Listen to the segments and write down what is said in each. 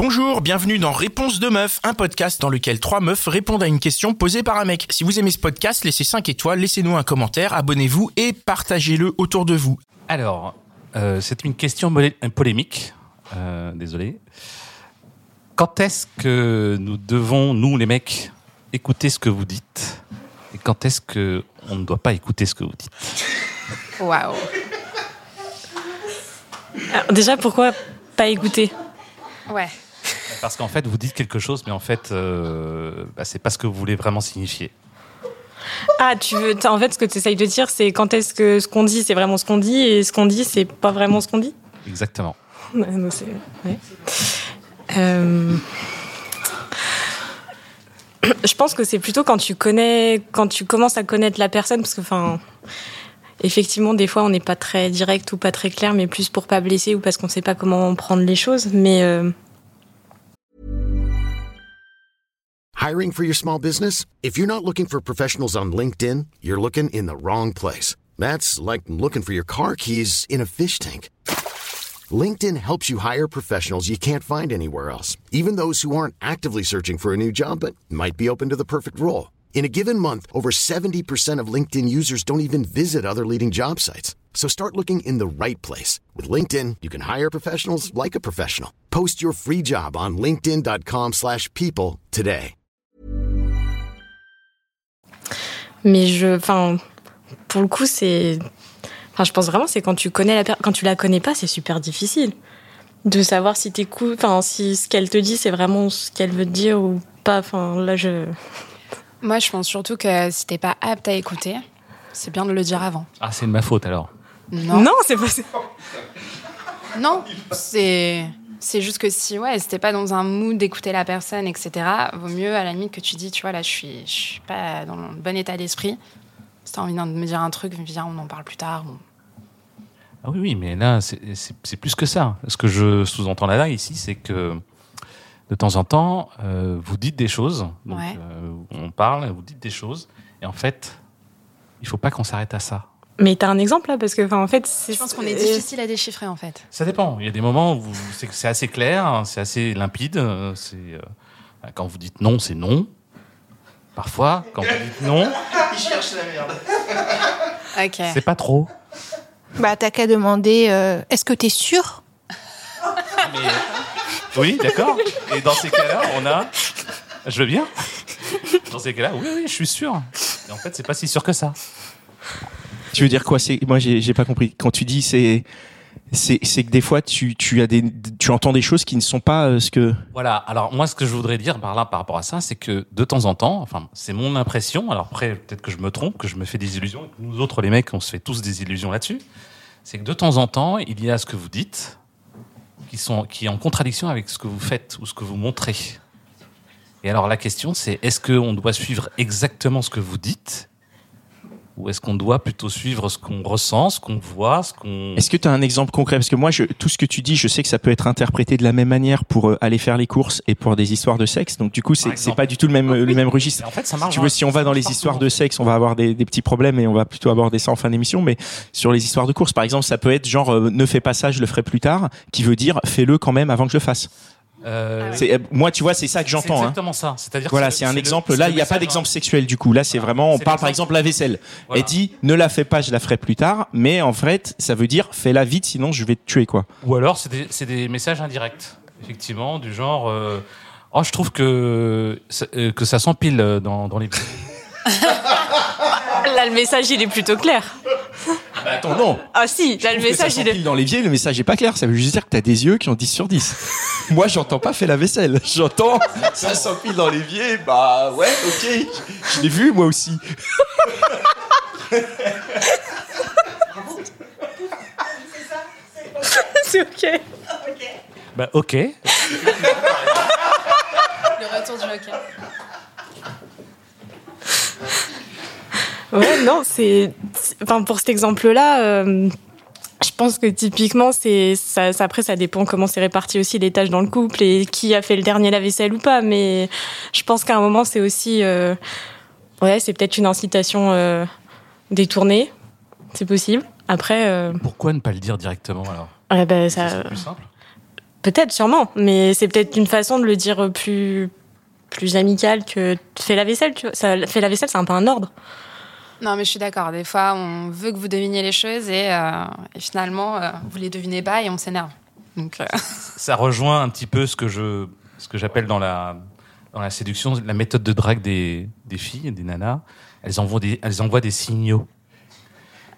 Bonjour, bienvenue dans Réponse de meuf, un podcast dans lequel trois meufs répondent à une question posée par un mec. Si vous aimez ce podcast, laissez 5 étoiles, laissez-nous un commentaire, abonnez-vous et partagez-le autour de vous. Alors, euh, c'est une question molé- euh, polémique. Euh, désolé. Quand est-ce que nous devons, nous les mecs, écouter ce que vous dites? Et quand est-ce que on ne doit pas écouter ce que vous dites? Waouh. Alors, déjà, pourquoi pas écouter? Ouais. Parce qu'en fait, vous dites quelque chose, mais en fait, euh, bah, c'est pas ce que vous voulez vraiment signifier. Ah, tu veux. En fait, ce que tu essayes de dire, c'est quand est-ce que ce qu'on dit, c'est vraiment ce qu'on dit, et ce qu'on dit, c'est pas vraiment ce qu'on dit? Exactement. Non, c'est- ouais. Euh, Je pense que c'est plutôt quand tu connais, quand tu commences à connaître la personne, parce que, enfin, effectivement, des fois, on n'est pas très direct ou pas très clair, mais plus pour pas blesser ou parce qu'on sait pas comment prendre les choses. Mais euh, Hiring for your small business? If you're not looking for professionals on LinkedIn, you're looking in the wrong place. That's like looking for your car keys in a fish tank. LinkedIn helps you hire professionals you can't find anywhere else, even those who aren't actively searching for a new job but might be open to the perfect role. In a given month, over 70% of LinkedIn users don't even visit other leading job sites. So start looking in the right place. With LinkedIn, you can hire professionals like a professional. Post your free job on linkedin.com/people slash people today. Mais je, enfin, pour le coup, c'est, enfin, je pense vraiment, c'est quand tu connais la, quand tu la connais pas, c'est super difficile de savoir si t'écoutes, enfin, si ce qu'elle te dit, c'est vraiment ce qu'elle veut te dire ou pas. Enfin, là, je, Moi, je pense surtout que si t'es pas apte à écouter, c'est bien de le dire avant. Ah, c'est de ma faute alors. Non. non, c'est pas. Non. C'est. C'est juste que si, ouais, si t'es pas dans un mood d'écouter la personne, etc., vaut mieux à la limite que tu dis, tu vois, là, je suis, je suis pas dans le bon état d'esprit. Si t'as envie de me dire un truc, viens, on en parle plus tard. ou- Ah oui, oui, mais là, c'est plus que ça. Ce que je sous-entends là, là, ici, c'est que de temps en temps, euh, vous dites des choses. Donc, Ouais. euh, on parle, vous dites des choses. Et en fait, il faut pas qu'on s'arrête à ça. Mais t'as un exemple là, parce que, en fait, c'est. Je pense qu'on est euh, difficile à déchiffrer, en fait. Ça dépend. Il y a des moments où c'est assez clair, c'est assez limpide. C'est euh, quand vous dites non, c'est non. Parfois, quand vous dites non, Ok. c'est pas trop. Bah, t'as qu'à demander euh, est-ce que t'es sûr? Mais oui, d'accord. Et dans ces cas-là, on a. Je veux bien. Dans ces cas-là, oui, oui, je suis sûr. Et en fait, c'est pas si sûr que ça. Tu veux dire quoi? C'est moi j'ai pas compris. Quand tu dis c'est c'est c'est que des fois tu tu as des tu entends des choses qui ne sont pas euh, ce que Voilà. Alors moi, ce que je voudrais dire par là, par rapport à ça, c'est que de temps en temps, enfin, c'est mon impression. Alors après, peut-être que je me trompe, que je me fais des illusions. et que Nous autres, les mecs, on se fait tous des illusions là-dessus. C'est que de temps en temps, il y a ce que vous dites qui sont qui est en contradiction avec ce que vous faites ou ce que vous montrez. Et alors la question, c'est est-ce qu'on doit suivre exactement ce que vous dites ou est-ce qu'on doit plutôt suivre ce qu'on ressent, ce qu'on voit, ce qu'on Est-ce que tu as un exemple concret? Parce que moi, je, tout ce que tu dis, je sais que ça peut être interprété de la même manière pour euh, aller faire les courses et pour des histoires de sexe. Donc du coup, c'est pas du tout le même le même registre. En fait, ça Si marche. tu veux, si on va dans les histoires de sexe, on va avoir des, des petits problèmes et on va plutôt aborder ça en fin d'émission. Mais sur les histoires de course, par exemple, ça peut être genre euh, ne fais pas ça, je le ferai plus tard, qui veut dire fais-le quand même avant que je le fasse. Euh, C'est euh, moi, tu vois, c'est ça que c'est j'entends. Hein. exactement ça. C'est-à-dire Voilà, c'est- c'est un le- exemple. c'est Là, il n'y a pas message, d'exemple hein. sexuel du coup. Là, c'est vraiment, on C'est parle par exemple la vaisselle. Voilà. Elle dit ne la fais pas, je la ferai plus tard. Mais en fait, ça veut dire fais-la vite, sinon je vais te tuer quoi. Ou alors, c'est des, c'est des messages indirects, effectivement, du genre euh, Oh, je trouve que, ça- que ça s'empile dans, dans les. Là, le message, il est plutôt clair. Bah, attends, non. Ah si, là, le message, il est. dans l'évier, le message est pas clair. Ça veut juste dire que t'as des yeux qui ont 10 sur 10. Moi, j'entends pas fais la vaisselle. J'entends ça s'empile dans l'évier. Bah ouais, ok. Je l'ai vu moi aussi. c'est ok. Bah, ok. Le retour du joker. Ouais, non, c'est. Enfin, pour cet exemple-là, euh, je pense que typiquement, c'est. Ça, ça- après, ça dépend comment c'est réparti aussi les tâches dans le couple et qui a fait le dernier lave-vaisselle ou pas. Mais je pense qu'à un moment, c'est aussi. euh, ouais, c'est peut-être une incitation euh, détournée. C'est possible. Après, euh, Pourquoi ne pas le dire directement alors? Ouais, bah, C'est ça. plus simple. Peut-être, sûrement, mais c'est peut-être une façon de le dire plus plus amical que fais la vaisselle. Tu vois, ça, fais la vaisselle, c'est un peu un ordre. Non, mais je suis d'accord. Des fois, on veut que vous deviniez les choses et, euh, finalement, euh, vous les devinez pas et on s'énerve. Donc, euh, Ça rejoint un petit peu ce que je, ce que j'appelle dans la, dans la séduction, la méthode de drague des, des filles, des nanas. Elles envoient des, elles envoient des signaux.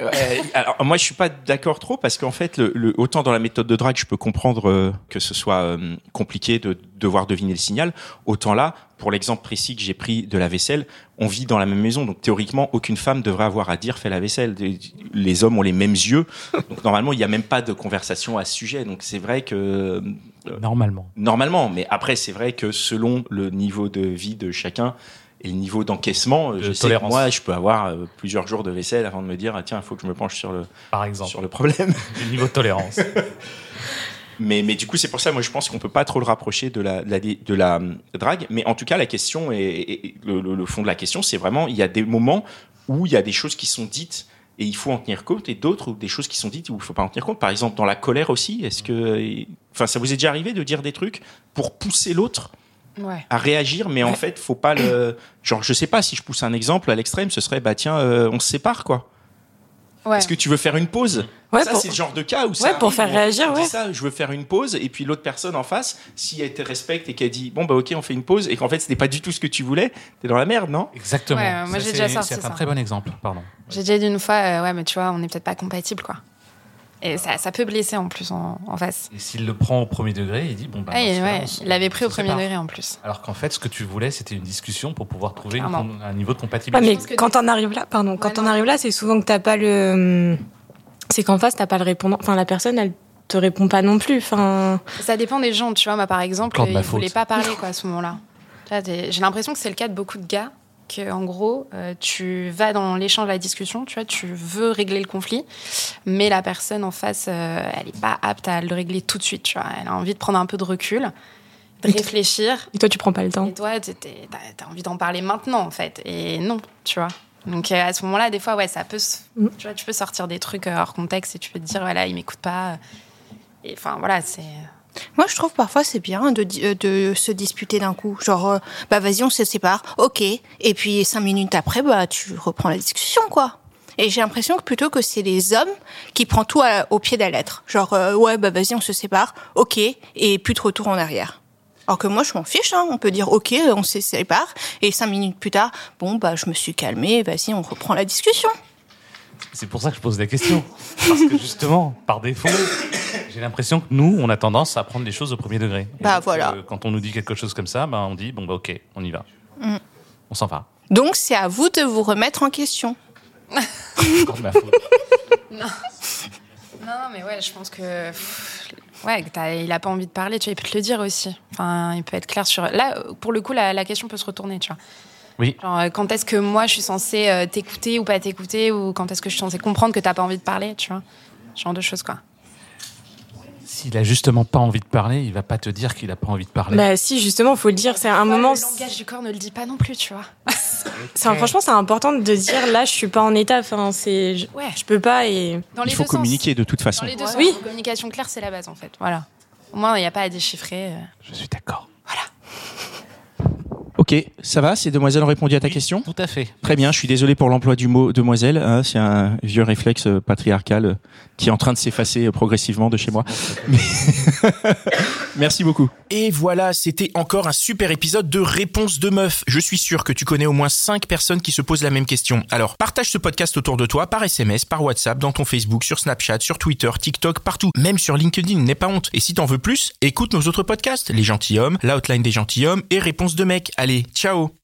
Euh, alors moi je suis pas d'accord trop parce qu'en fait le, le- autant dans la méthode de drague je peux comprendre euh, que ce soit euh, compliqué de devoir deviner le signal autant là pour l'exemple précis que j'ai pris de la vaisselle on vit dans la même maison. Donc théoriquement aucune femme devrait avoir à dire fais la vaisselle. Les hommes ont les mêmes yeux. Donc normalement il n'y a même pas de conversation à ce sujet. Donc c'est vrai que euh, Normalement. normalement. Mais après c'est vrai que selon le niveau de vie de chacun et le niveau d'encaissement, euh, je sais que moi, je peux avoir euh, plusieurs jours de vaisselle avant de me dire, ah, tiens, il faut que je me penche sur le, Par exemple. sur le problème. Du niveau de tolérance. Mais, mais du coup, c'est pour ça, moi, je pense qu'on peut pas trop le rapprocher de la, de la, de la euh, drague. Mais en tout cas, la question et, et le, le- le fond de la question, c'est vraiment, il y a des moments où il y a des choses qui sont dites et il faut en tenir compte, et d'autres où des choses qui sont dites où il faut pas en tenir compte. Par exemple, dans la colère aussi, est-ce que, enfin, ça vous est déjà arrivé de dire des trucs pour pousser l'autre ouais. à réagir, mais en fait, faut pas le, genre, je sais pas si je pousse un exemple à l'extrême, ce serait, bah tiens, euh, on se sépare, quoi. Ouais. Est-ce que tu veux faire une pause? Ouais, Ça, pour- c'est le genre de cas où ça Ouais, pour faire on- réagir, on dit ouais. ça, je veux faire une pause, et puis l'autre personne en face, si elle te respecte et qu'elle dit bon bah ok, on fait une pause, et qu'en fait c'était pas du tout ce que tu voulais, t'es dans la merde, non? Exactement. Ouais, moi, j'ai déjà sorti C'est un ça. très bon exemple. Pardon. J'ai déjà dit une fois, euh, ouais, mais tu vois, on n'est peut-être pas compatible, quoi. Et ça, ça peut blesser en plus en, en face. Et s'il le prend au premier degré, il dit bon bah. Ah, ouais, on se- il l'avait pris au premier sépare. degré en plus. Alors qu'en fait, ce que tu voulais, c'était une discussion pour pouvoir trouver une un niveau de Ouais, compatibilité. mais pense que quand on arrive là, pardon, quand Ouais, on arrive là, c'est souvent que t'as pas le, c'est qu'en face t'as pas le répondant. Enfin, la personne, elle te répond pas non plus. Enfin, Ça dépend des gens, tu vois. Moi, par exemple, Encore de il ma ne voulait faute. pas parler, quoi, à ce moment-là. J'ai l'impression que c'est le cas de beaucoup de gars. Que, en gros, euh, tu vas dans l'échange, la discussion, tu vois, tu veux régler le conflit, mais la personne en face, euh, elle n'est pas apte à le régler tout de suite, tu vois. Elle a envie de prendre un peu de recul, de Et réfléchir, et toi, tu prends pas le temps. Et toi, t'as as envie d'en parler maintenant, en fait. Et non, tu vois. Donc euh, à ce moment-là, des fois, ouais, ça peut, se- Mm. tu vois, tu peux sortir des trucs hors contexte et tu peux te dire, voilà, il m'écoute pas. Et enfin, voilà, c'est. Moi, je trouve parfois c'est bien de, euh, de se disputer d'un coup. Genre, euh, bah vas-y, on se sépare, ok. Et puis cinq minutes après, bah tu reprends la discussion, quoi. Et j'ai l'impression que plutôt que c'est les hommes qui prennent tout au pied de la lettre. Genre, euh, ouais, bah vas-y, on se sépare, ok. Et plus de retour en arrière. Alors que moi, je m'en fiche. Hein. On peut dire, ok, on se sépare. Et cinq minutes plus tard, bon, bah je me suis calmée, vas-y, on reprend la discussion. C'est pour ça que je pose la question. Parce que justement, par défaut, j'ai l'impression que nous, on a tendance à prendre les choses au premier degré. Et Bah, donc, voilà. euh, quand on nous dit quelque chose comme ça, bah, on dit bon bah ok, on y va. Mm. On s'en va. Donc, c'est à vous de vous remettre en question. Faute. Non, mais ouais, je pense que. Ouais, il a pas envie de parler, tu vois, il peut te le dire aussi. Enfin, il peut être clair sur. Là, pour le coup, la, la question peut se retourner, tu vois. Oui. Genre, euh, quand est-ce que moi, je suis censée euh, t'écouter ou pas t'écouter, ou quand est-ce que je suis censée comprendre que t'as pas envie de parler, tu vois. Ce genre de choses, quoi. S'il a justement pas envie de parler, il va pas te dire qu'il a pas envie de parler. Bah si, justement, faut le dire. C'est un moment. Le langage du corps ne le dit pas non plus, tu vois. franchement, c'est important de dire là, je suis pas en état. Enfin, c'est, je, Ouais. je peux pas et. Dans les Il faut sens. communiquer de toute façon. Dans les deux Ouais. sens. Oui. La communication claire, c'est la base, en fait. Voilà. Au moins, il n'y a pas à déchiffrer. euh. Je suis d'accord. Ok, ça va Ces demoiselles ont répondu à ta Oui, question? Tout à fait. Très bien, je suis désolé pour l'emploi du mot demoiselle. hein, c'est un vieux réflexe euh, patriarcal euh, qui est en train de s'effacer euh, progressivement de chez moi. Mais- Merci beaucoup. Et voilà, c'était encore un super épisode de Réponse de meuf. Je suis sûr que tu connais au moins 5 personnes qui se posent la même question. Alors, partage ce podcast autour de toi par SMS, par WhatsApp, dans ton Facebook, sur Snapchat, sur Twitter, TikTok, partout. Même sur LinkedIn, n'aie pas honte. Et si t'en veux plus, écoute nos autres podcasts, Les Gentilhommes, L'Outline des Gentilhommes et Réponse de mec. Allez, ciao